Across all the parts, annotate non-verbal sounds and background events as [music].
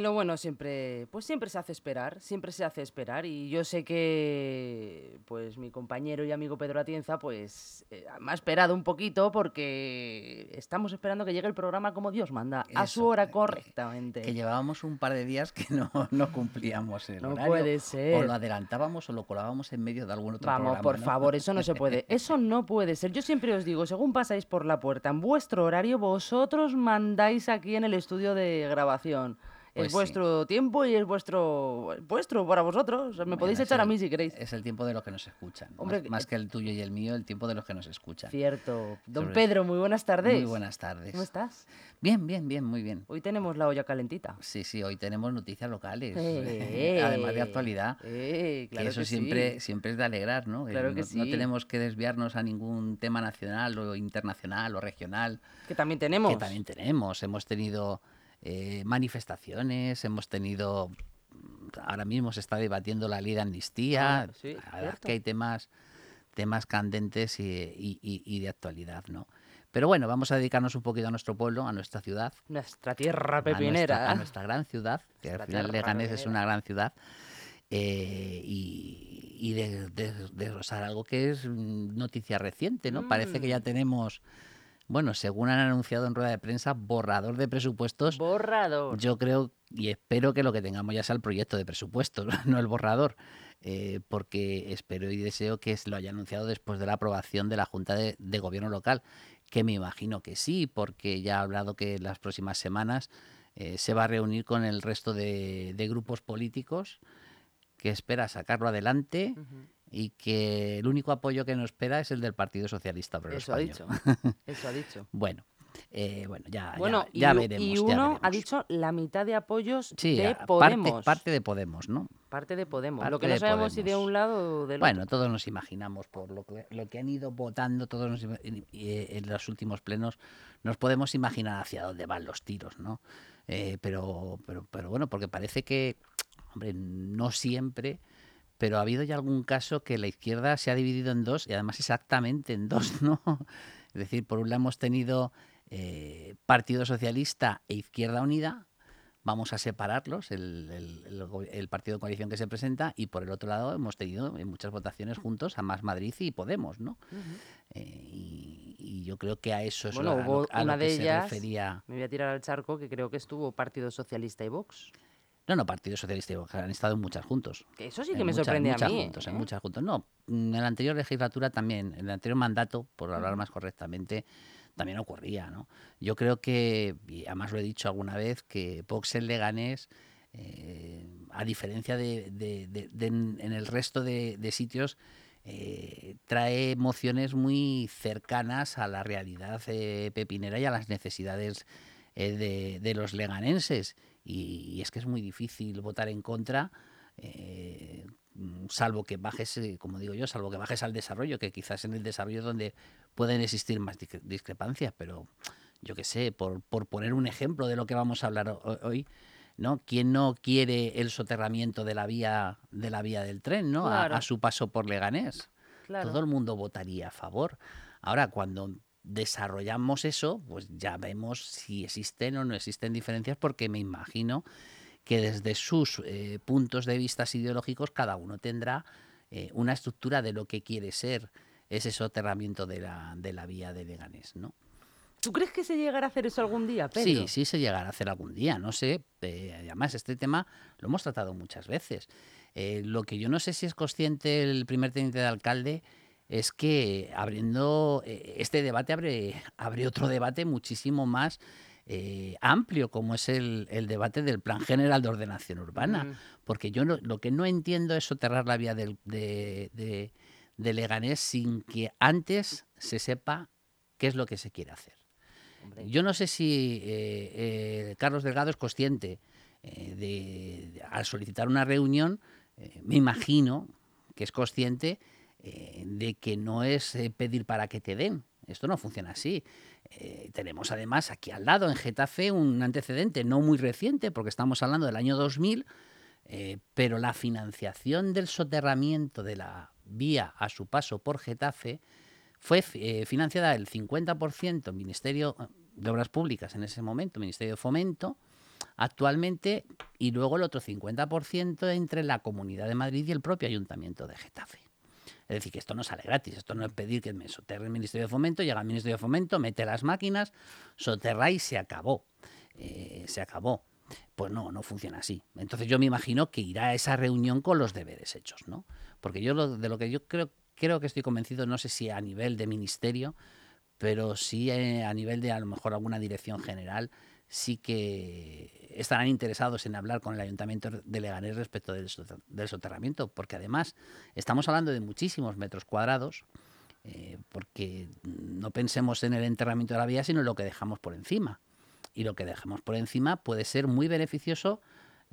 Lo bueno siempre, pues siempre se hace esperar, siempre se hace esperar y yo sé que, pues mi compañero y amigo Pedro Atienza, pues eh, me ha esperado un poquito porque estamos esperando que llegue el programa como Dios manda, a su hora correctamente. Que llevábamos un par de días que no, [laughs] no cumplíamos el No horario. puede O ser. lo adelantábamos o lo colábamos en medio de algún otro Vamos, programa. por ¿no? favor, eso no se puede. [laughs] Eso no puede ser. Yo siempre os digo, según pasáis por la puerta en vuestro horario, vosotros mandáis aquí en el estudio de grabación. Pues es sí. vuestro tiempo y es vuestro vuestro para vosotros. Me Bueno, podéis echar a el- mí si queréis. Es el tiempo de los que nos escuchan. más- Hombre, más, eh, que el tuyo y el mío, el tiempo de los que nos escuchan. Cierto. Don Sobre- Pedro, muy buenas tardes. Muy buenas tardes. ¿Cómo estás? Bien, bien, bien, muy bien. Hoy tenemos la olla calentita. Sí, sí, hoy tenemos noticias locales, Eh, [laughs] además de actualidad. eh, claro que eso que sí. siempre, siempre es de alegrar, ¿no? Claro no, que no sí. tenemos que desviarnos a ningún tema nacional o internacional o regional, Que también tenemos. que también tenemos. Hemos tenido eh, manifestaciones, hemos tenido... Ahora mismo se está debatiendo la ley de amnistía. Ah, sí, la verdad es que hay temas, temas candentes y, y- y- y de actualidad, ¿no? Pero bueno, vamos a dedicarnos un poquito a nuestro pueblo, a nuestra ciudad, Nuestra tierra a nuestra- pepinera. A nuestra, gran ciudad, que Nuestra al final Leganés es pepinera. una gran ciudad, eh, y, y de, de- desglosar algo que es mm, noticia reciente, ¿no? Parece que ya Mm. tenemos, bueno, según han anunciado en rueda de prensa, borrador de presupuestos. Borrador. Yo creo y espero que lo que tengamos ya sea el proyecto de presupuestos, [laughs] no el borrador, eh, porque espero y deseo que lo haya anunciado después de la aprobación de la Junta de, de Gobierno local, que me imagino que sí, porque ya ha hablado que en las próximas semanas eh, se va a reunir con el resto de, de grupos políticos, que espera sacarlo adelante. Y que el único apoyo que nos espera es el del Partido Socialista Obrero Eso ha Español. dicho. [laughs] Eso ha dicho. Bueno, eh, bueno, ya, ya- Bueno, ya, y, u- veremos. y ya uno ha veremos. dicho la mitad de apoyos Sí, de a- parte- Podemos. Parte, de Podemos, ¿no? Parte de Podemos. parte Lo que no sabemos si de Podemos. un lado o del Bueno, otro. todos nos imaginamos por lo que, lo que han ido votando todos nos y- y, eh, en los últimos plenos, nos podemos imaginar hacia dónde van los tiros, ¿no? Eh, pero, pero, pero bueno, porque parece que, hombre, no siempre, pero ha habido ya algún caso que la izquierda se ha dividido en dos y además exactamente en dos, [laughs] ¿no? Es decir, por un lado hemos tenido eh, Partido Socialista e Izquierda Unida, vamos a separarlos, el, el- el partido de coalición que se presenta, y por el otro lado hemos tenido en muchas votaciones juntos a Más Madrid y Podemos, ¿no? Eh, y, y yo creo que a eso es Bueno, lo- a lo- a lo una que de se ellas- refería. Me voy a tirar al charco que creo que estuvo Partido Socialista y Vox. No, no, Partido Socialista y Vox han estado en muchas juntos. Que eso sí En que me muchas- sorprende muchas a mí. juntos, en ¿eh? muchas juntos. No, en la anterior legislatura también, en el anterior mandato, por hablar más correctamente, también ocurría, ¿no? Yo creo que, y además lo he dicho alguna vez, que Vox en Leganés, eh, a diferencia de, de- de- de en en el resto de, sitios, eh, trae emociones muy cercanas a la realidad eh, pepinera y a las necesidades de, de los leganenses. Y, y es que es muy difícil votar en contra, eh, mm, salvo que bajes, eh, como digo yo, salvo que bajes al desarrollo, que quizás en el desarrollo es donde pueden existir más discre- discrepancias, pero yo qué sé, por, por poner un ejemplo de lo que vamos a hablar ho- hoy, ¿no? ¿Quién no quiere el soterramiento de la vía, de la vía del tren, ¿no? A- su paso por Leganés. Claro. Todo el mundo votaría a favor. Ahora, cuando desarrollamos eso, pues ya vemos si existen o no existen diferencias, porque me imagino que desde sus eh, puntos de vista ideológicos cada uno tendrá eh, una estructura de lo que quiere ser ese soterramiento de la, de la vía de Leganés, ¿no? ¿Tú crees que se llegará a hacer eso algún día, Pedro? Sí, sí se llegará a hacer algún día, no sé. eh, además, este tema lo hemos tratado muchas veces. Eh, lo que yo no sé si es consciente el primer teniente de alcalde es que abriendo eh, este debate abre, abre otro debate muchísimo más eh, amplio, como es el, el debate del Plan General de Ordenación Urbana. Mm. Porque yo no- lo que no entiendo es soterrar la vía del- de, de- de Leganés sin que antes se sepa qué es lo que se quiere hacer. Hombre, Yo no sé si eh, eh, Carlos Delgado es consciente de, al solicitar una reunión, me imagino que es consciente eh, de que no es eh, pedir para que te den. Esto no funciona así. Eh, tenemos además aquí al lado, en Getafe, un antecedente no muy reciente, porque estamos hablando del año 2000, eh, pero la financiación del soterramiento de la vía a su paso por Getafe fue financiada el 50% Ministerio de Obras Públicas en ese momento, Ministerio de Fomento, actualmente y luego el otro 50% entre la Comunidad de Madrid y el propio Ayuntamiento de Getafe. Es decir, que esto no sale gratis, esto no es pedir que me soterre el Ministerio de Fomento, llega el Ministerio de Fomento, mete las máquinas, soterra y se acabó. Eh, se acabó. Pues no, no funciona así. Entonces yo me imagino que irá a esa reunión con los deberes hechos, ¿no? Porque yo de lo que yo creo, creo que estoy convencido, no sé si a nivel de ministerio, pero sí eh, a nivel de a lo mejor alguna dirección general, sí que estarán interesados en hablar con el Ayuntamiento de Leganés respecto del, soterramiento, porque además estamos hablando de muchísimos metros cuadrados, eh, porque no pensemos en el enterramiento de la vía, sino en lo que dejamos por encima. Y lo que dejamos por encima puede ser muy beneficioso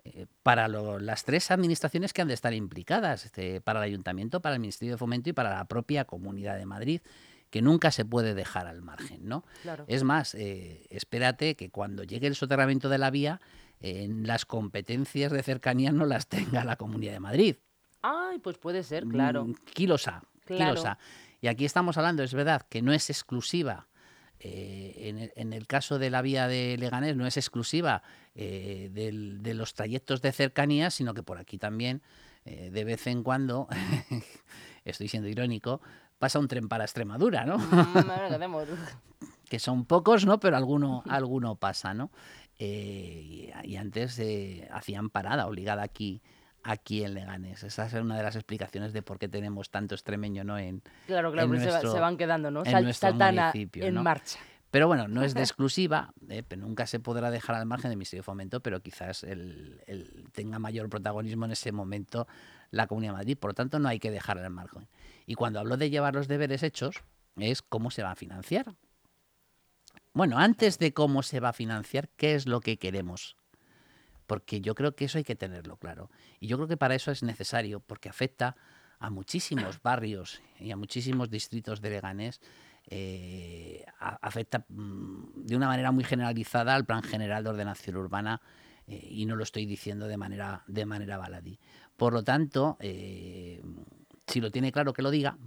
eh, para las tres administraciones que han de estar implicadas, este, para el Ayuntamiento, para el Ministerio de Fomento y para la propia Comunidad de Madrid que nunca se puede dejar al margen, ¿no? Es más, eh, espérate que cuando llegue el soterramiento de la vía, en las competencias de cercanía no las tenga la Comunidad de Madrid. Ay, pues puede ser, claro. Mm, kilosa, kilosa. Y aquí estamos hablando, es verdad, que no es exclusiva. Eh, en, el, caso de la vía de Leganés no es exclusiva eh, de los trayectos de cercanía, sino que por aquí también, de vez en cuando, [laughs] estoy siendo irónico, pasa un tren para Extremadura, ¿no? Mm, [laughs] que son pocos, ¿no? Pero alguno, alguno pasa, ¿no? Eh, y, antes eh, hacían parada obligada aquí aquí en Leganés. Esa es una de las explicaciones de por qué tenemos tanto extremeño ¿no? en Claro, claro, se, van quedando, ¿no? En saltan en marcha. Pero bueno, no es de [laughs] exclusiva, eh, nunca se podrá dejar al margen del Ministerio de Fomento, pero quizás el, tenga mayor protagonismo en ese momento la Comunidad de Madrid. Por lo tanto, no hay que dejar al margen. Y cuando hablo de llevar los deberes hechos, es cómo se va a financiar. Bueno, antes de cómo se va a financiar, ¿qué es lo que queremos? Porque yo creo que eso hay que tenerlo claro. Y yo creo que para eso es necesario, porque afecta a muchísimos [coughs] barrios y a muchísimos distritos de Leganés, eh, afecta mm, de una manera muy generalizada al Plan General de Ordenación Urbana eh, y no lo estoy diciendo de manera, de manera baladí. Por lo tanto, eh, si lo tiene claro que lo diga,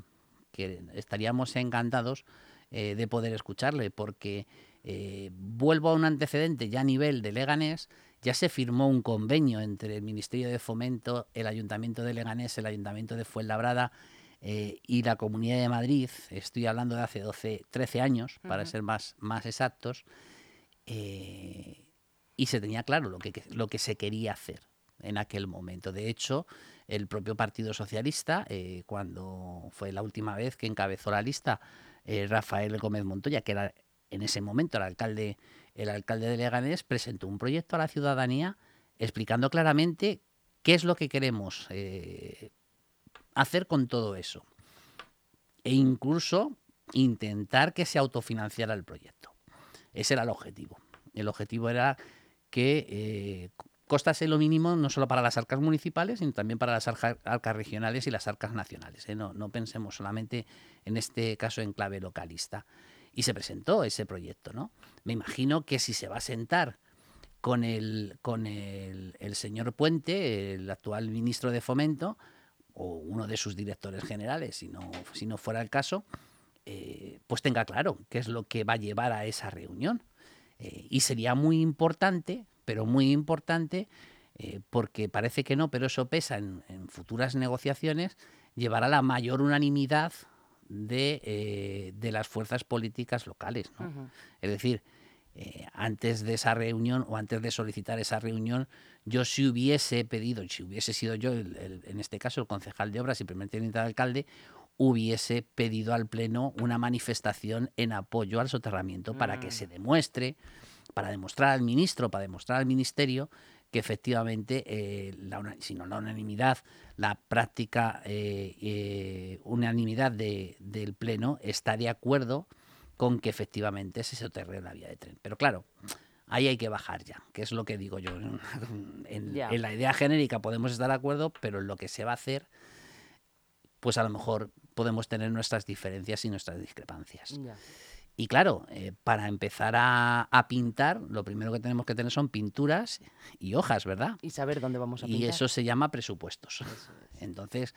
que estaríamos encantados eh, de poder escucharle, porque eh, vuelvo a un antecedente ya a nivel de Leganés, ya se firmó un convenio entre el Ministerio de Fomento, el Ayuntamiento de Leganés, el Ayuntamiento de Fuenlabrada y la Comunidad de Madrid, estoy hablando de hace 12, 13 años, para ser más, más exactos, y se tenía claro lo que, lo que se quería hacer en aquel momento. De hecho, el propio Partido Socialista, eh, cuando fue la última vez que encabezó la lista eh, Rafael Gómez Montoya, que era en ese momento el alcalde, el alcalde de Leganés, presentó un proyecto a la ciudadanía explicando claramente qué es lo que queremos eh, hacer con todo eso. E incluso intentar que se autofinanciara el proyecto. Ese era el objetivo. El objetivo era que costase lo mínimo no solo para las arcas municipales, sino también para las arcas regionales y las arcas nacionales. ¿eh? No, no, pensemos solamente en este caso en clave localista. Y se presentó ese proyecto, ¿no? Me imagino que si se va a sentar con el, con el, señor Puente, el actual ministro de Fomento, o uno de sus directores generales, si no, si no fuera el caso, eh, pues tenga claro qué es lo que va a llevar a esa reunión. Eh, y sería muy importante pero muy importante, eh, porque parece que no, pero eso pesa en, futuras negociaciones, llevará la mayor unanimidad de, eh, las fuerzas políticas locales. Es decir, eh, antes de esa reunión o antes de solicitar esa reunión, yo si hubiese pedido, si hubiese sido yo, en este caso el concejal de obras y primer teniente de alcalde, hubiese pedido al Pleno una manifestación en apoyo al soterramiento para que mm. se demuestre para demostrar al ministro, para demostrar al ministerio que efectivamente, eh, la, si no la unanimidad, la práctica eh, eh, unanimidad del Pleno está de acuerdo con que efectivamente se soterre la vía de tren. Pero claro, ahí hay que bajar ya, que es lo que digo yo. [laughs] En, la idea genérica podemos estar de acuerdo, pero en lo que se va a hacer, pues a lo mejor podemos tener nuestras diferencias y nuestras discrepancias. Y claro, eh, para empezar a, pintar, lo primero que tenemos que tener son pinturas y hojas, ¿verdad? Y saber dónde vamos a pintar. Y eso se llama presupuestos. Entonces,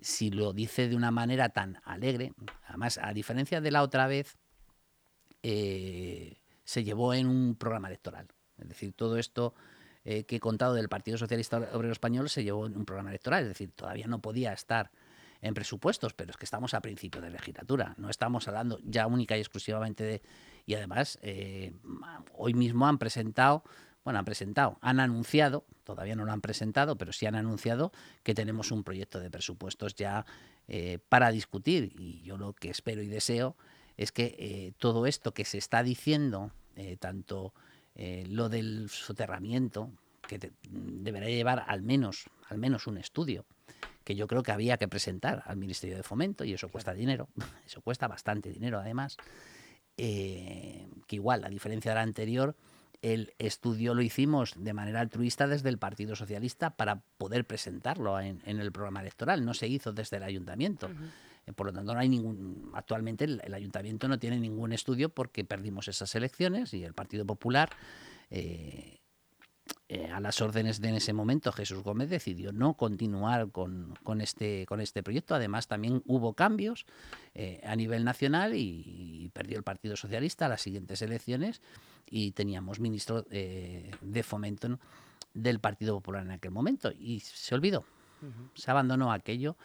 si lo dice de una manera tan alegre, además, a diferencia de la otra vez, eh, se llevó en un programa electoral. Es decir, todo esto eh, que he contado del Partido Socialista Obrero Español se llevó en un programa electoral, es decir, todavía no podía estar en presupuestos, pero es que estamos a principio de legislatura, no estamos hablando ya única y exclusivamente de... Y además, eh, hoy mismo han presentado, bueno, han presentado, han anunciado, todavía no lo han presentado, pero sí han anunciado que tenemos un proyecto de presupuestos ya eh, para discutir. Y yo lo que espero y deseo es que todo esto que se está diciendo, tanto eh, lo del soterramiento, que deberá llevar al menos, al menos un estudio, que yo creo que había que presentar al Ministerio de Fomento, y eso cuesta dinero, [laughs] eso cuesta bastante dinero además, eh, que igual, a diferencia de la anterior, el estudio lo hicimos de manera altruista desde el Partido Socialista para poder presentarlo en, el programa electoral, no se hizo desde el ayuntamiento. Eh, por lo tanto, no hay ningún. Actualmente el, ayuntamiento no tiene ningún estudio porque perdimos esas elecciones y el Partido Popular. Eh, eh, a las órdenes de en ese momento Jesús Gómez decidió no continuar con, este, con este proyecto. Además, también hubo cambios a nivel nacional y, perdió el Partido Socialista las siguientes elecciones y teníamos ministro de fomento del Partido Popular en aquel momento y se olvidó, se abandonó aquello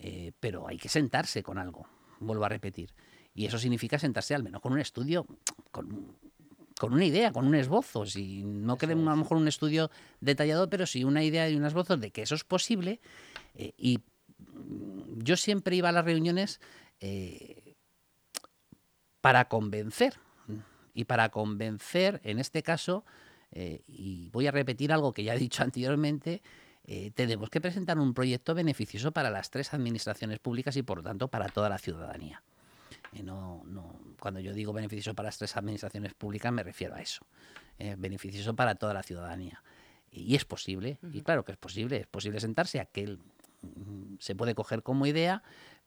eh, pero hay que sentarse con algo, vuelvo a repetir. Y eso significa sentarse al menos con un estudio, con, una idea, con un esbozo. Si no queremos a lo mejor un estudio detallado, pero sí una idea y un esbozo de que eso es posible. Eh, y yo siempre iba a las reuniones eh, para convencer. Y para convencer, en este caso, y voy a repetir algo que ya he dicho [laughs] anteriormente, eh, tenemos que presentar un proyecto beneficioso para las tres administraciones públicas y, por lo tanto, para toda la ciudadanía. Eh, no, cuando yo digo beneficioso para las tres administraciones públicas, me refiero a eso. Eh, beneficioso para toda la ciudadanía. Y es posible, y claro que es posible, es posible sentarse, aquel mm, se puede coger como idea,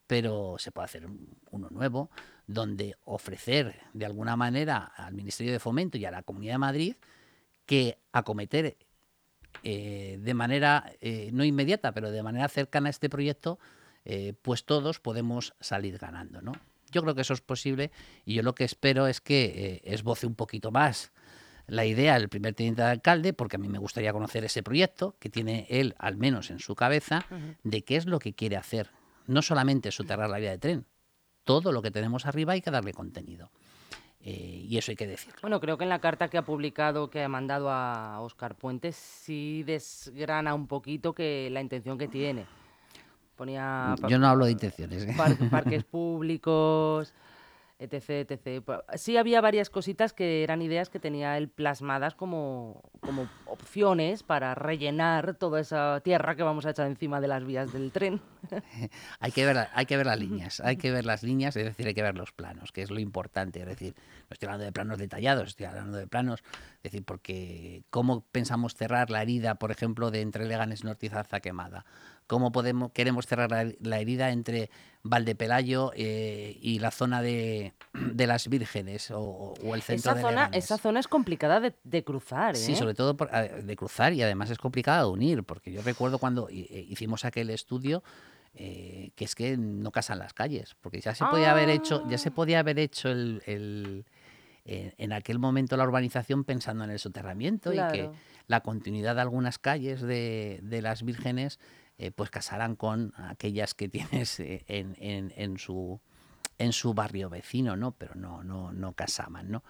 pero se puede hacer uno nuevo, donde ofrecer de alguna manera al Ministerio de Fomento y a la Comunidad de Madrid que acometer eh, de manera eh, no inmediata, pero de manera cercana a este proyecto, eh, pues todos podemos salir ganando. ¿no? Yo creo que eso es posible y yo lo que espero es que esboce un poquito más la idea del primer teniente de alcalde, porque a mí me gustaría conocer ese proyecto que tiene él, al menos en su cabeza, de qué es lo que quiere hacer. No solamente soterrar la vía de tren, todo lo que tenemos arriba hay que darle contenido. Eh, y eso hay que decirlo. Bueno, creo que en la carta que ha publicado, que ha mandado a Oscar Puentes, sí desgrana un poquito que la intención que tiene. Ponía Yo no hablo de intenciones. ¿eh? [laughs] parques públicos, etc, etc. Sí había varias cositas que eran ideas que tenía él plasmadas como, como opciones para rellenar toda esa tierra que vamos a echar encima de las vías del tren. [laughs] hay, que ver, hay que ver las [laughs] líneas, hay que ver las líneas, es decir, hay que ver los planos, que es lo importante. Es decir, no estoy hablando de planos detallados, estoy hablando de planos, es decir, porque cómo pensamos cerrar la herida, por ejemplo, de entre Leganes Norte y Zarza Quemada cómo podemos, queremos cerrar la, herida entre Valdepelayo eh, y la zona de, las Vírgenes o, el centro esa de zona, Esa zona es complicada de, cruzar. Sí, ¿eh? sobre todo de cruzar y además es complicada de unir, porque yo recuerdo cuando eh, hicimos aquel estudio que es que no casan las calles, porque ya se podía haber hecho, ya se podía haber hecho el, en aquel momento la urbanización pensando en el soterramiento y que la continuidad de algunas calles de, de las vírgenes eh, pues casarán con aquellas que tienes eh, en, en, su, en su barrio vecino, ¿no? Pero no, no, no casaban, ¿no?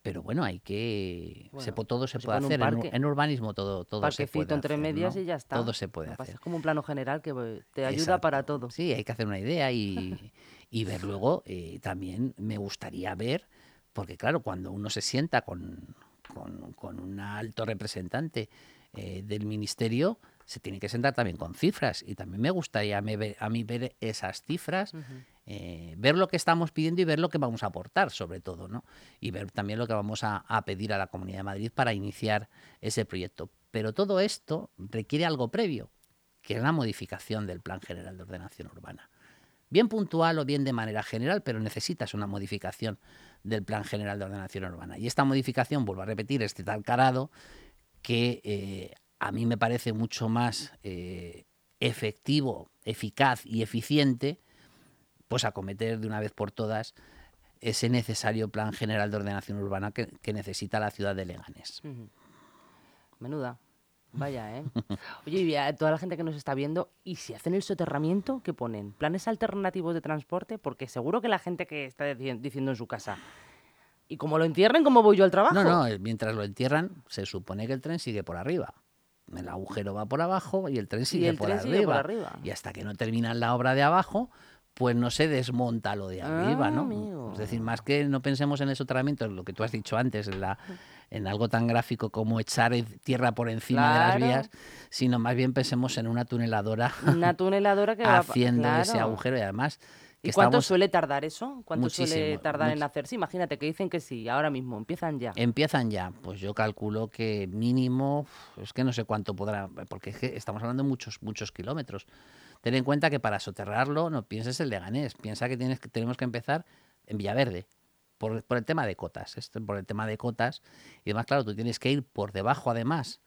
Pero bueno, hay que... se, todo se puede hacer. en, urbanismo todo, todo se puede entre medias y ya está. Todo se puede hacer. Es como un plano general que te ayuda para todo. Sí, hay que hacer una idea y, [laughs] y ver luego. Eh, también me gustaría ver, porque claro, cuando uno se sienta con, con, con un alto representante del ministerio, se tiene que sentar también con cifras y también me gustaría a mí ver, esas cifras, eh, ver lo que estamos pidiendo y ver lo que vamos a aportar sobre todo, ¿no? Y ver también lo que vamos a, pedir a la Comunidad de Madrid para iniciar ese proyecto. Pero todo esto requiere algo previo, que es la modificación del Plan General de Ordenación Urbana. Bien puntual o bien de manera general, pero necesitas una modificación del Plan General de Ordenación Urbana. Y esta modificación, vuelvo a repetir, es de tal carado que eh, a mí me parece mucho más eh, efectivo, eficaz y eficiente, pues acometer de una vez por todas ese necesario plan general de ordenación urbana que, necesita la ciudad de Leganés. Menuda. Vaya, ¿eh? [laughs] Oye, y a toda la gente que nos está viendo, ¿y si hacen el soterramiento, qué ponen? ¿Planes alternativos de transporte? Porque seguro que la gente que está dici- diciendo en su casa, ¿y como lo entierren, cómo voy yo al trabajo? No, no, eh, mientras lo entierran, se supone que el tren sigue por arriba. El agujero va por abajo y el tren sigue, el por, tren arriba. sigue por arriba. Y hasta que no terminan la obra de abajo, pues no se desmonta lo de arriba, Ah, ¿no? amigo. Es decir, más que no pensemos en el soterramiento, en lo que tú has dicho antes, en, la, en algo tan gráfico como echar tierra por encima de las vías, sino más bien pensemos en una tuneladora Una tuneladora que va haciendo ese claro. agujero y además ¿Y cuánto estamos- suele tardar eso? ¿Cuánto suele tardar en hacerse? Imagínate que dicen que sí, ahora mismo, empiezan ya. Empiezan ya, pues yo calculo que mínimo, es que no sé cuánto podrá, porque es que estamos hablando de muchos, muchos kilómetros. Ten en cuenta que para soterrarlo no pienses en Leganés, piensa que, tienes, que tenemos que empezar en Villaverde, por, por el tema de cotas, esto, por el tema de cotas, y además, claro, tú tienes que ir por debajo, además,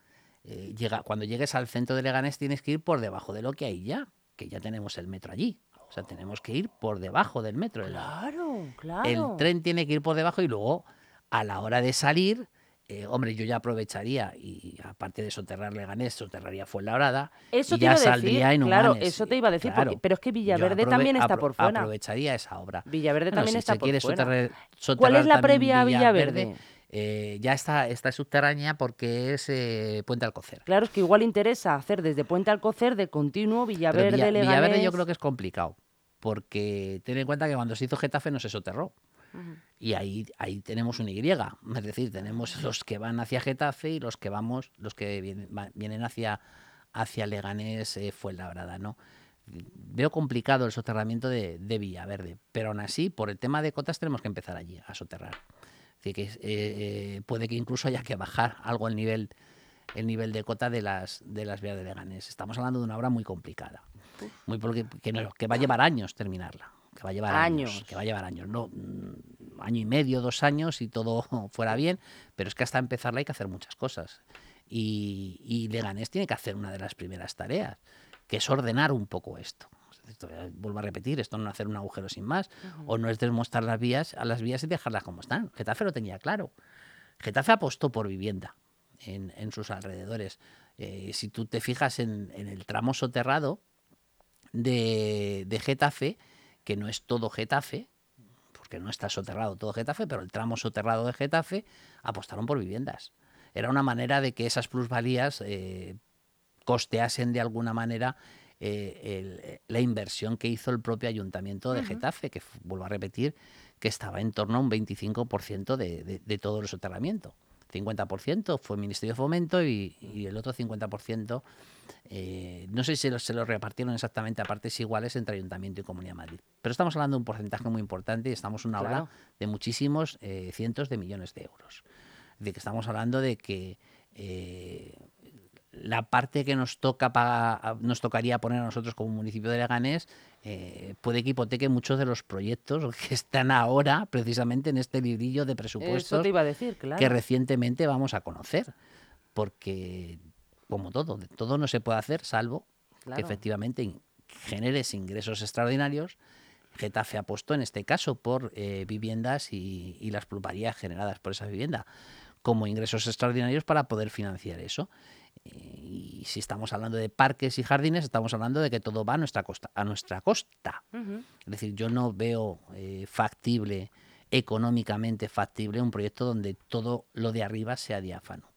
eh, llega, cuando llegues al centro de Leganés tienes que ir por debajo de lo que hay ya, que ya tenemos el metro allí. O sea, tenemos que ir por debajo del metro. Claro, claro. el tren tiene que ir por debajo y luego a la hora de salir, eh, hombre, yo ya aprovecharía y aparte de soterrar Leganés, soterraría Fuenlabrada Eso y te ya iba a decir, saldría en claro, eso te iba a decir, porque- pero es que Villaverde también está por fuera. Aprovecharía esa obra. Villaverde Bueno, también si está se por quiere fuera. soterrar- ¿Cuál es la previa a Villaverde? Eh, ya está, está subterránea porque es eh, Puente Alcocer. Claro, es que igual interesa hacer desde Puente Alcocer de continuo Villaverde, Villa- Leganés. Villaverde yo creo que es complicado, porque ten en cuenta que cuando se hizo Getafe no se soterró. Y ahí, ahí tenemos un Y, es decir, tenemos [laughs] los que van hacia Getafe y los que vamos, los que vienen, hacia, hacia Leganés, eh, Fuenlabrada, ¿no? Veo complicado el soterramiento de, de Villaverde, pero aún así, por el tema de cotas, tenemos que empezar allí a soterrar. Decir, que eh, eh, puede que incluso haya que bajar algo el nivel, el nivel de cota de las, de las vías de Leganés. Estamos hablando de una obra muy complicada, muy porque, que, no- que va a llevar años terminarla, que va a llevar años, Años. que va a llevar años, no mm, año y medio, dos años y todo [laughs] fuera bien, pero es que hasta empezarla hay que hacer muchas cosas. Y, y Leganés tiene que hacer una de las primeras tareas, que es ordenar un poco esto. Esto, eh, vuelvo a repetir, esto no es hacer un agujero sin más, o no es desmostrar las vías a las vías y dejarlas como están. Getafe lo tenía claro. Getafe apostó por vivienda en, en sus alrededores. Eh, si tú te fijas en, en el tramo soterrado de, de Getafe, que no es todo Getafe, porque no está soterrado todo Getafe, pero el tramo soterrado de Getafe apostaron por viviendas. Era una manera de que esas plusvalías eh, costeasen de alguna manera eh, el- la inversión que hizo el propio ayuntamiento de Getafe, que vuelvo a repetir, que estaba en torno a un 25% de, de, de todo el soterramiento. 50% fue Ministerio de Fomento y, y el otro 50%, eh, no sé si se lo, se lo repartieron exactamente a partes iguales entre Ayuntamiento y Comunidad de Madrid. Pero estamos hablando de un porcentaje muy importante y estamos una Claro. de muchísimos eh, cientos de millones de euros. Decir, que estamos hablando de que eh, la parte que nos toca paga- nos tocaría poner a nosotros como municipio de Leganés eh, puede que hipoteque muchos de los proyectos [laughs] que están ahora precisamente en este librillo de presupuestos te iba a decir, claro. que recientemente vamos a conocer. Porque, como todo, todo no se puede hacer salvo que efectivamente generes ingresos extraordinarios. Getafe apostó en este caso por eh, viviendas y, y las plusvalías generadas por esa vivienda como ingresos extraordinarios para poder financiar eso. Y si estamos hablando de parques y jardines, estamos hablando de que todo va a nuestra costa. A nuestra costa. Es decir, yo no veo eh, factible, económicamente factible, un proyecto donde todo lo de arriba sea diáfano.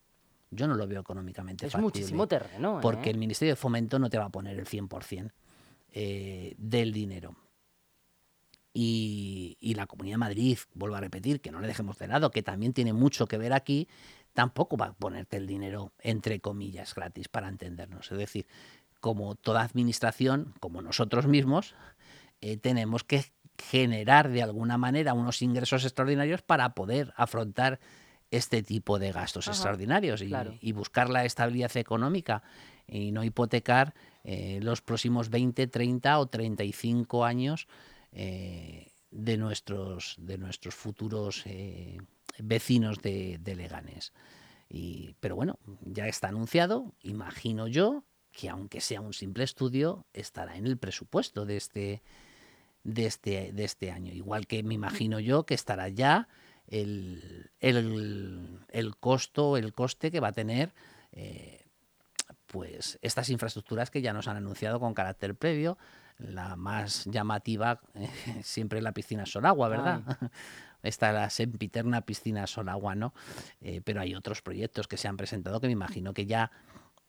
Yo no lo veo económicamente Es factible. muchísimo terreno, ¿eh? Porque el Ministerio de Fomento no te va a poner el 100% eh, del dinero. Y, y la Comunidad de Madrid, vuelvo a repetir, que no le dejemos de lado, que también tiene mucho que ver aquí, tampoco va a ponerte el dinero, entre comillas, gratis, para entendernos. Es decir, como toda administración, como nosotros mismos, eh, tenemos que generar de alguna manera unos ingresos extraordinarios para poder afrontar este tipo de gastos Ajá, extraordinarios y, claro. y buscar la estabilidad económica y no hipotecar eh, los próximos 20, 30 o 35 años eh, de, nuestros, de nuestros futuros eh, vecinos de, de Leganés. Y, pero bueno, ya está anunciado, imagino yo, que aunque sea un simple estudio, estará en el presupuesto de este, de este, de este año. Igual que me imagino yo que estará ya el, el, el costo, el coste que va a tener pues estas infraestructuras que ya nos han anunciado con carácter previo, la más llamativa [laughs] siempre la piscina Solagua, ¿verdad? [laughs] Esta es la sempiterna piscina Solagua, ¿no? pero hay otros proyectos que se han presentado que me imagino que ya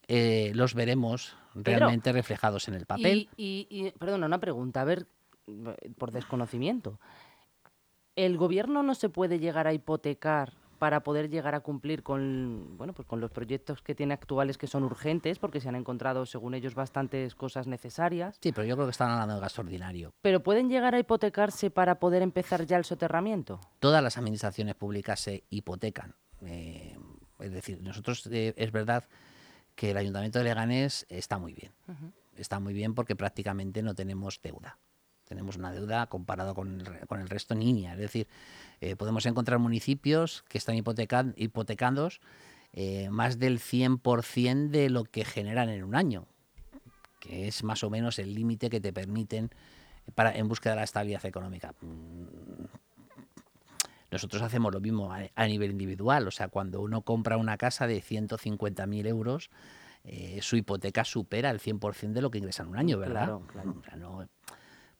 eh, los veremos realmente reflejados en el papel. Y, y, perdona, una pregunta, a ver, por desconocimiento. ¿El gobierno no se puede llegar a hipotecar para poder llegar a cumplir con, bueno, pues con los proyectos que tiene actuales que son urgentes, porque se han encontrado, según ellos, bastantes cosas necesarias? Sí, pero yo creo que están hablando de gasto ordinario. ¿Pero pueden llegar a hipotecarse para poder empezar ya el soterramiento? Todas las administraciones públicas se hipotecan. Eh, es decir, nosotros eh, es verdad que el Ayuntamiento de Leganés está muy bien. Está muy bien porque prácticamente no tenemos deuda. Tenemos una deuda comparado con el, con el resto niña. Es decir, eh, podemos encontrar municipios que están hipotecan, hipotecados eh, más del 100% de lo que generan en un año, que es más o menos el límite que te permiten para, en búsqueda de la estabilidad económica. Mm, nosotros hacemos lo mismo a, nivel individual, o sea, cuando uno compra una casa de 150.000 euros, eh, su hipoteca supera el 100% de lo que ingresa en un año, ¿verdad? Claro, claro.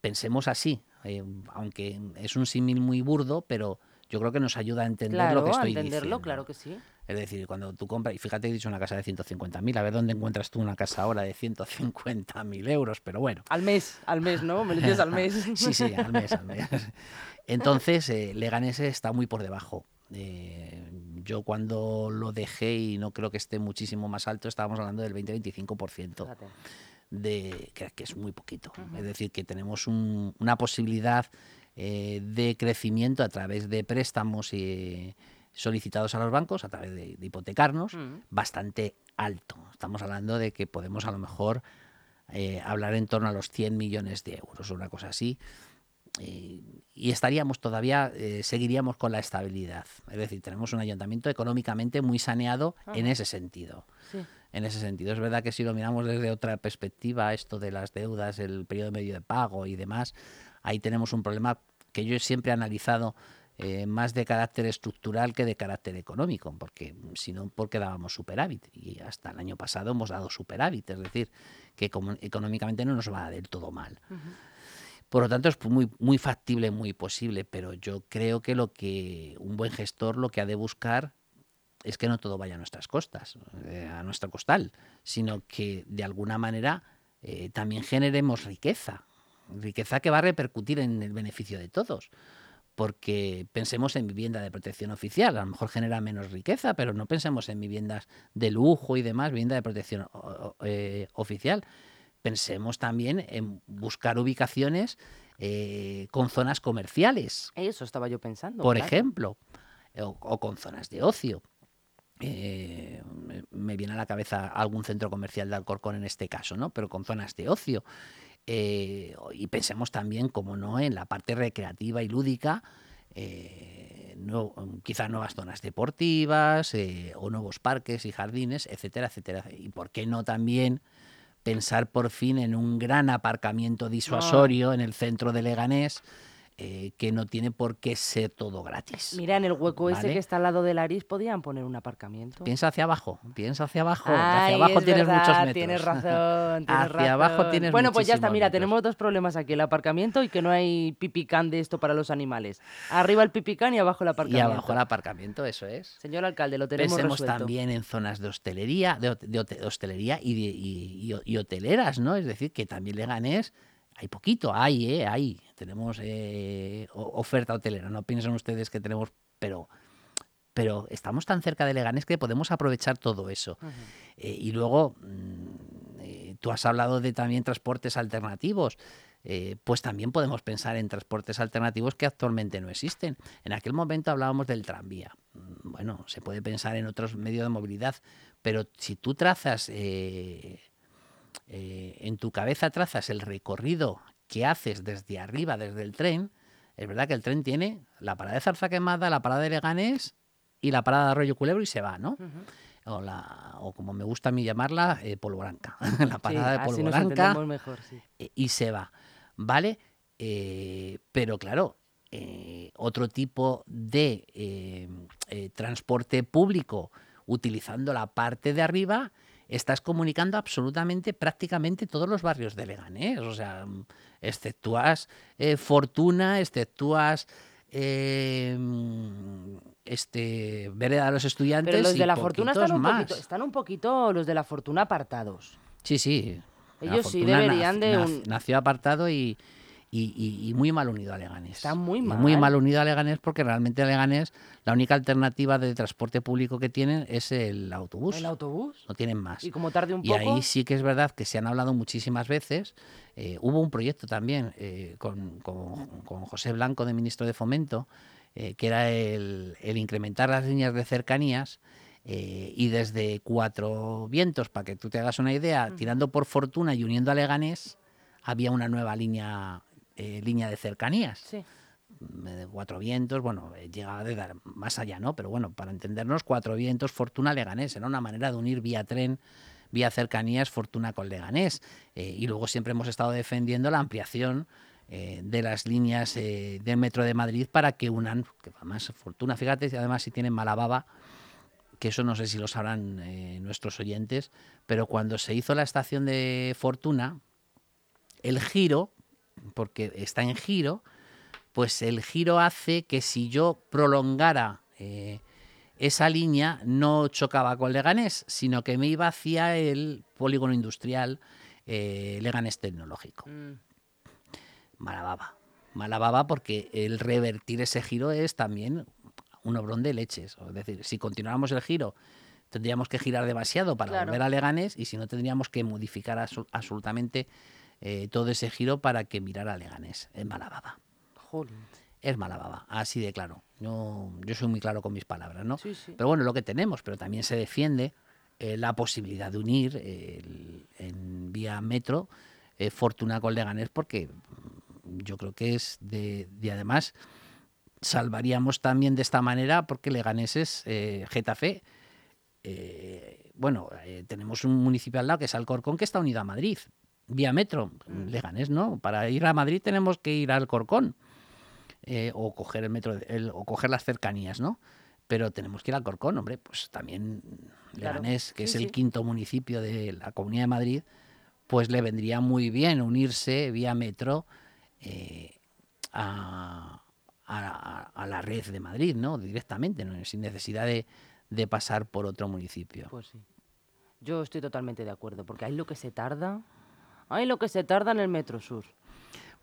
Pensemos así, eh, aunque es un símil muy burdo, pero yo creo que nos ayuda a entender lo que estoy a entenderlo, claro que sí. Es decir, cuando tú compras, y fíjate, he dicho una casa de 150.000, a ver dónde encuentras tú una casa ahora de 150.000 euros, pero bueno. Al mes, al mes, ¿no? Me lo dices al mes. [laughs] sí, sí, al mes, al mes. [laughs] Entonces, eh, Leganés está muy por debajo. Eh, yo cuando lo dejé, y no creo que esté muchísimo más alto, estábamos hablando del 20-25%, de, que, que, es muy poquito. Es decir, que tenemos una posibilidad eh, de crecimiento a través de préstamos solicitados a los bancos, a través de, hipotecarnos, bastante alto. Estamos hablando de que podemos a lo mejor hablar en torno a los 100 millones de euros, o una cosa así y estaríamos todavía, eh, seguiríamos con la estabilidad. Es decir, tenemos un ayuntamiento económicamente muy saneado en ese sentido. En ese sentido, es verdad que si lo miramos desde otra perspectiva, esto de las deudas, el periodo medio de pago y demás, ahí tenemos un problema que yo siempre he analizado eh, más de carácter estructural que de carácter económico, porque si no, porque dábamos superávit. Y hasta el año pasado hemos dado superávit, es decir, que económicamente no nos va del todo mal. Por lo tanto, es muy, muy factible, muy posible, pero yo creo que lo que un buen gestor lo que ha de buscar es que no todo vaya a nuestras costas, eh, a nuestra costal, sino que de alguna manera eh, también generemos riqueza, riqueza que va a repercutir en el beneficio de todos. Porque pensemos en vivienda de protección oficial, a lo mejor genera menos riqueza, pero no pensemos en viviendas de lujo y demás, vivienda de protección eh, oficial pensemos también en buscar ubicaciones con zonas comerciales. Eso estaba yo pensando. Por ejemplo, o, con zonas de ocio. Eh, me viene a la cabeza algún centro comercial de Alcorcón en este caso, ¿no? Pero con zonas de ocio. Eh, y pensemos también, como no, en la parte recreativa y lúdica, no, quizá nuevas zonas deportivas o nuevos parques y jardines, etcétera, etcétera. Y por qué no también pensar por fin en un gran aparcamiento disuasorio en el centro de Leganés eh, que no tiene por qué ser todo gratis. Mira, en el hueco ese que está al lado del Aris podían poner un aparcamiento. Piensa hacia abajo, piensa hacia abajo. hacia abajo tienes muchos metros. Tienes razón, [laughs] tienes hacia abajo tienes Bueno, pues ya está, mira, metros. tenemos dos problemas aquí, el aparcamiento y que no hay pipicán de esto para los animales. Arriba el pipicán y abajo el aparcamiento. Y abajo el aparcamiento, eso es. Señor alcalde, lo tenemos Pensemos resuelto. también en zonas de hostelería, de, de hostelería y, de, y, y, hoteleras, ¿no? Es decir, que también Leganés hay poquito, hay, ¿eh? Hay. Tenemos eh, oferta hotelera, no piensen ustedes que tenemos, pero, pero estamos tan cerca de Leganés que podemos aprovechar todo eso. Eh, y luego, mmm, tú has hablado de también transportes alternativos. Eh, pues también podemos pensar en transportes alternativos que actualmente no existen. En aquel momento hablábamos del tranvía. Mm, Bueno, se puede pensar en otros medios de movilidad, pero si tú trazas eh, eh, en tu cabeza trazas el recorrido que haces desde arriba, desde el tren, es verdad que el tren tiene la parada de Zarza Quemada, la parada de Leganés y la parada de Arroyo Culebro y se va, ¿no? Uh -huh. o, la, o, como me gusta a mí llamarla, eh, Polvoranca. [laughs] la parada sí, de Polvoranca mejor, sí. Eh, y se va, ¿vale? Eh, pero claro, otro tipo de transporte público utilizando la parte de arriba, estás comunicando absolutamente, prácticamente todos los barrios de Leganés. O sea, exceptúas eh, Fortuna, exceptúas eh, este Vereda de los Estudiantes. Pero los de la Fortuna están un, poquito, están un poquito los de la Fortuna apartados. Sí, sí. Ellos sí deberían de un- Nació apartado y, y- y- y muy mal unido a Leganés. Está muy Y mal. Muy mal unido a Leganés porque realmente Leganés la única alternativa de transporte público que tienen es el autobús. El autobús. No tienen más. Y como tarde un Y poco. ahí sí que es verdad que se han hablado muchísimas veces. Eh, hubo un proyecto también eh, con, con- con José Blanco, de ministro de Fomento, eh, que era el, el incrementar las líneas de cercanías. eh, y desde Cuatro Vientos, para que tú te hagas una idea, tirando por Fortuna y uniendo a Leganés, había una nueva línea, eh, línea de cercanías Sí. de Cuatro Vientos, bueno, eh, llegaba de dar más allá, ¿no? Pero bueno, para entendernos, Cuatro Vientos, Fortuna, Leganés, era una manera de unir vía tren, vía cercanías, Fortuna con Leganés. Eh, y luego siempre hemos estado defendiendo la ampliación eh, de las líneas eh, del Metro de Madrid para que unan, que además Fortuna, fíjate, y además si tienen mala baba, que eso no sé si lo sabrán eh, nuestros oyentes, pero cuando se hizo la estación de Fortuna, el giro, porque está en giro, pues el giro hace que si yo prolongara eh, esa línea no chocaba con Leganés, sino que me iba hacia el polígono industrial eh, Leganés Tecnológico. Mm. Mala baba. Mala baba porque el revertir ese giro es también un obrón de leches. Es decir, si continuáramos el giro, tendríamos que girar demasiado para Claro. volver a Leganés y si no, tendríamos que modificar absolutamente eh, todo ese giro para que mirara a Leganés. Es mala baba. Jolín. Es mala baba, así de claro. Yo, yo soy muy claro con mis palabras, ¿no? Sí, sí. Pero bueno, lo que tenemos, pero también se defiende eh, la posibilidad de unir el- en vía metro eh, Fortuna con Leganés, porque mm, yo creo que es de, de además salvaríamos también de esta manera, porque Leganés es eh, Getafe. eh, bueno, eh, tenemos un municipio al lado que es Alcorcón, que está unido a Madrid, vía metro. Leganés no, para ir a Madrid tenemos que ir a Alcorcón eh, o coger el metro, el- o coger las cercanías, ¿no? Pero tenemos que ir a Alcorcón, hombre, pues también Claro. Leganés, que Sí, es el sí. quinto municipio de la Comunidad de Madrid, pues le vendría muy bien unirse vía metro eh, a, a- a la red de Madrid, ¿no? Directamente, ¿no? sin necesidad de, de pasar por otro municipio. Pues sí. Yo estoy totalmente de acuerdo, porque hay lo que se tarda. Hay lo que se tarda en el Metro Sur.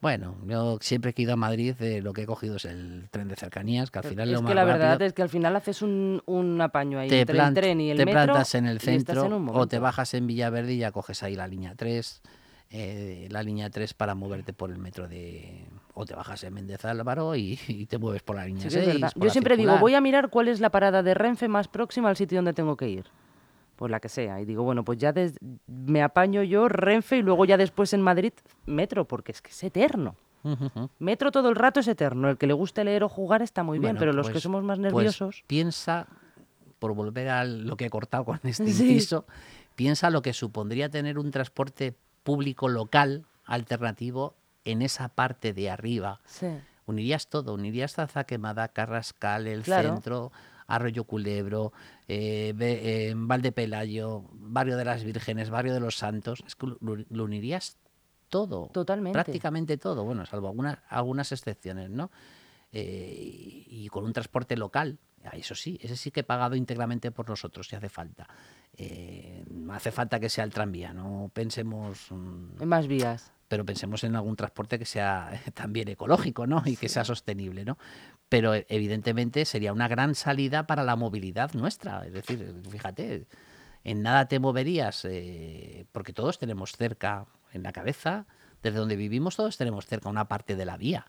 Bueno, yo siempre que he ido a Madrid, eh, lo que he cogido es el tren de cercanías, que al final es es lo que más la verdad rápido. es que al final haces un, un apaño ahí te, entre plant- el tren y el te metro. plantas en el centro en o te bajas en Villaverde y ya coges ahí la línea 3, eh, la línea 3 para moverte por el metro de... O te bajas en Méndez Álvaro y, y te mueves por la línea Sí que es 6. verdad. por Yo siempre digo, circular. voy a mirar cuál es la parada de Renfe más próxima al sitio donde tengo que ir. Pues la que sea. Y digo, bueno, pues ya des- me apaño yo Renfe y luego ya después en Madrid Metro, porque es que es eterno. Metro todo el rato es eterno. El que le guste leer o jugar está muy bien, pero los que pues- somos más pues nerviosos... piensa, por volver a lo que he cortado con este [laughs] Sí. inciso, piensa lo que supondría tener un transporte público local alternativo en esa parte de arriba. Sí. Unirías todo, unirías Zazaquemada, Carrascal, el Claro. centro, Arroyo Culebro, eh, eh, Valdepelayo, Barrio de las Vírgenes, Barrio de los Santos. Es que lo, lo unirías todo. Totalmente. Prácticamente todo, bueno, salvo algunas, algunas excepciones, ¿no? Eh, y, con un transporte local. Ah, Eso sí, ese sí que he pagado íntegramente por nosotros, si hace falta. Eh, no hace falta que sea el tranvía, no pensemos mm, En más vías. Pero pensemos en algún transporte que sea [laughs] también ecológico, ¿no? Y que sea sostenible, ¿no? Pero eh, evidentemente sería una gran salida para la movilidad nuestra. Es decir, fíjate, en nada te moverías, eh, porque todos tenemos cerca en la cabeza, desde donde vivimos todos tenemos cerca una parte de la vía.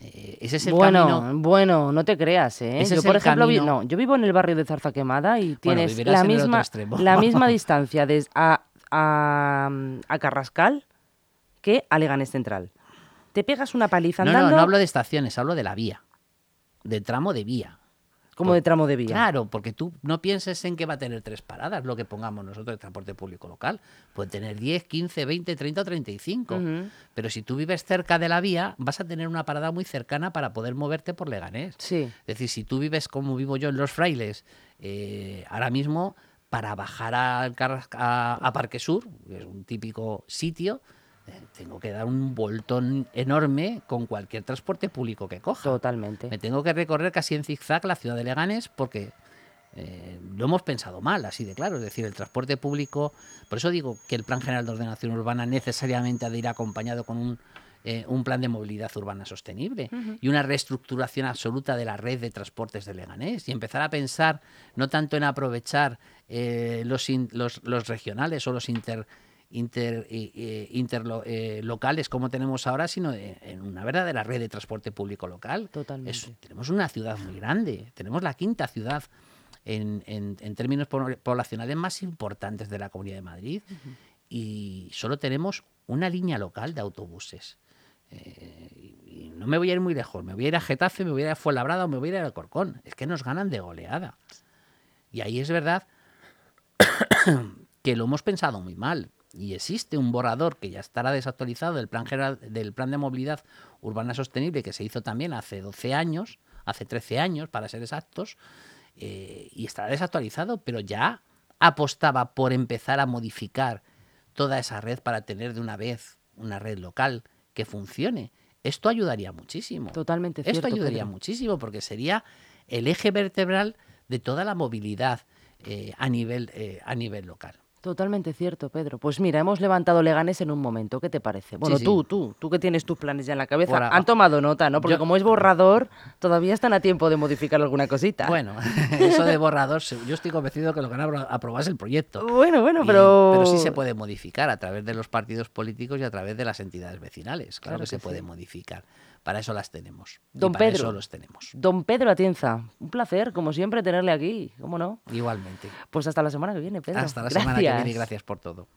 Eh, ese es el bueno, camino. bueno, no te creas, ¿eh? Ese yo, por ejemplo, vi- no, yo vivo en el barrio de Zarza Quemada y tienes vivirás la misma, la misma [laughs] distancia desde a, a, a Carrascal que a Leganés Central. Te pegas una paliza No, andando. no, no hablo de estaciones, hablo de la vía, del tramo de vía. Como de tramo de vía. Claro, porque tú no pienses en que va a tener tres paradas, lo que pongamos nosotros de transporte público local. Puede tener 10, 15, 20, 30 o 35. Ujú. Pero si tú vives cerca de la vía, vas a tener una parada muy cercana para poder moverte por Leganés. Sí. Es decir, si tú vives como vivo yo en Los Frailes, eh, ahora mismo, para bajar al Car- a, a Parque Sur, que es un típico sitio, tengo que dar un voltón enorme con cualquier transporte público que coja. Totalmente. Me tengo que recorrer casi en zigzag la ciudad de Leganés porque eh, lo hemos pensado mal, así de claro. Es decir, el transporte público. Por eso digo que el Plan General de Ordenación Urbana necesariamente ha de ir acompañado con un, eh, un plan de movilidad urbana sostenible y una reestructuración absoluta de la red de transportes de Leganés y empezar a pensar no tanto en aprovechar eh, los, in- los, los regionales o los inter inter, eh, eh, interlo- eh, locales como tenemos ahora, sino en, en una verdadera red de transporte público local. Totalmente. Es- tenemos una ciudad muy grande, tenemos la quinta ciudad en, en- en términos po- poblacionales más importantes de la Comunidad de Madrid y solo tenemos una línea local de autobuses. Eh, y y no me voy a ir muy lejos, me voy a ir a Getafe, me voy a ir a Fuenlabrada o me voy a ir a Alcorcón. Es que nos ganan de goleada. Y ahí es verdad [coughs] que lo hemos pensado muy mal. Y existe un borrador que ya estará desactualizado del plan general del plan de movilidad urbana sostenible que se hizo también hace 12 años, hace 13 años para ser exactos, eh, y estará desactualizado, pero ya apostaba por empezar a modificar toda esa red para tener de una vez una red local que funcione. Esto ayudaría muchísimo. Totalmente Esto cierto, ayudaría Pedro. muchísimo porque sería el eje vertebral de toda la movilidad eh, a, nivel, eh, a nivel local. Totalmente cierto, Pedro. Pues mira, hemos levantado Leganés en un momento. ¿Qué te parece? Bueno, sí. tú, tú, tú que tienes tus planes ya en la cabeza. Han tomado nota, ¿no? Porque Yo- como es borrador, todavía están a tiempo de modificar alguna cosita. Bueno, [laughs] eso de borrador, yo estoy convencido que lo que van a aprobar es el proyecto. bueno, bueno, Y- pero... pero sí se puede modificar a través de los partidos políticos y a través de las entidades vecinales. Claro, Claro que, se puede modificar. Para eso las tenemos. y Don para Pedro. eso los tenemos. Don Pedro Atienza, un placer, como siempre, tenerle aquí. ¿Cómo no? Igualmente. Pues hasta la semana que viene, Pedro. Hasta la semana que viene y gracias por todo.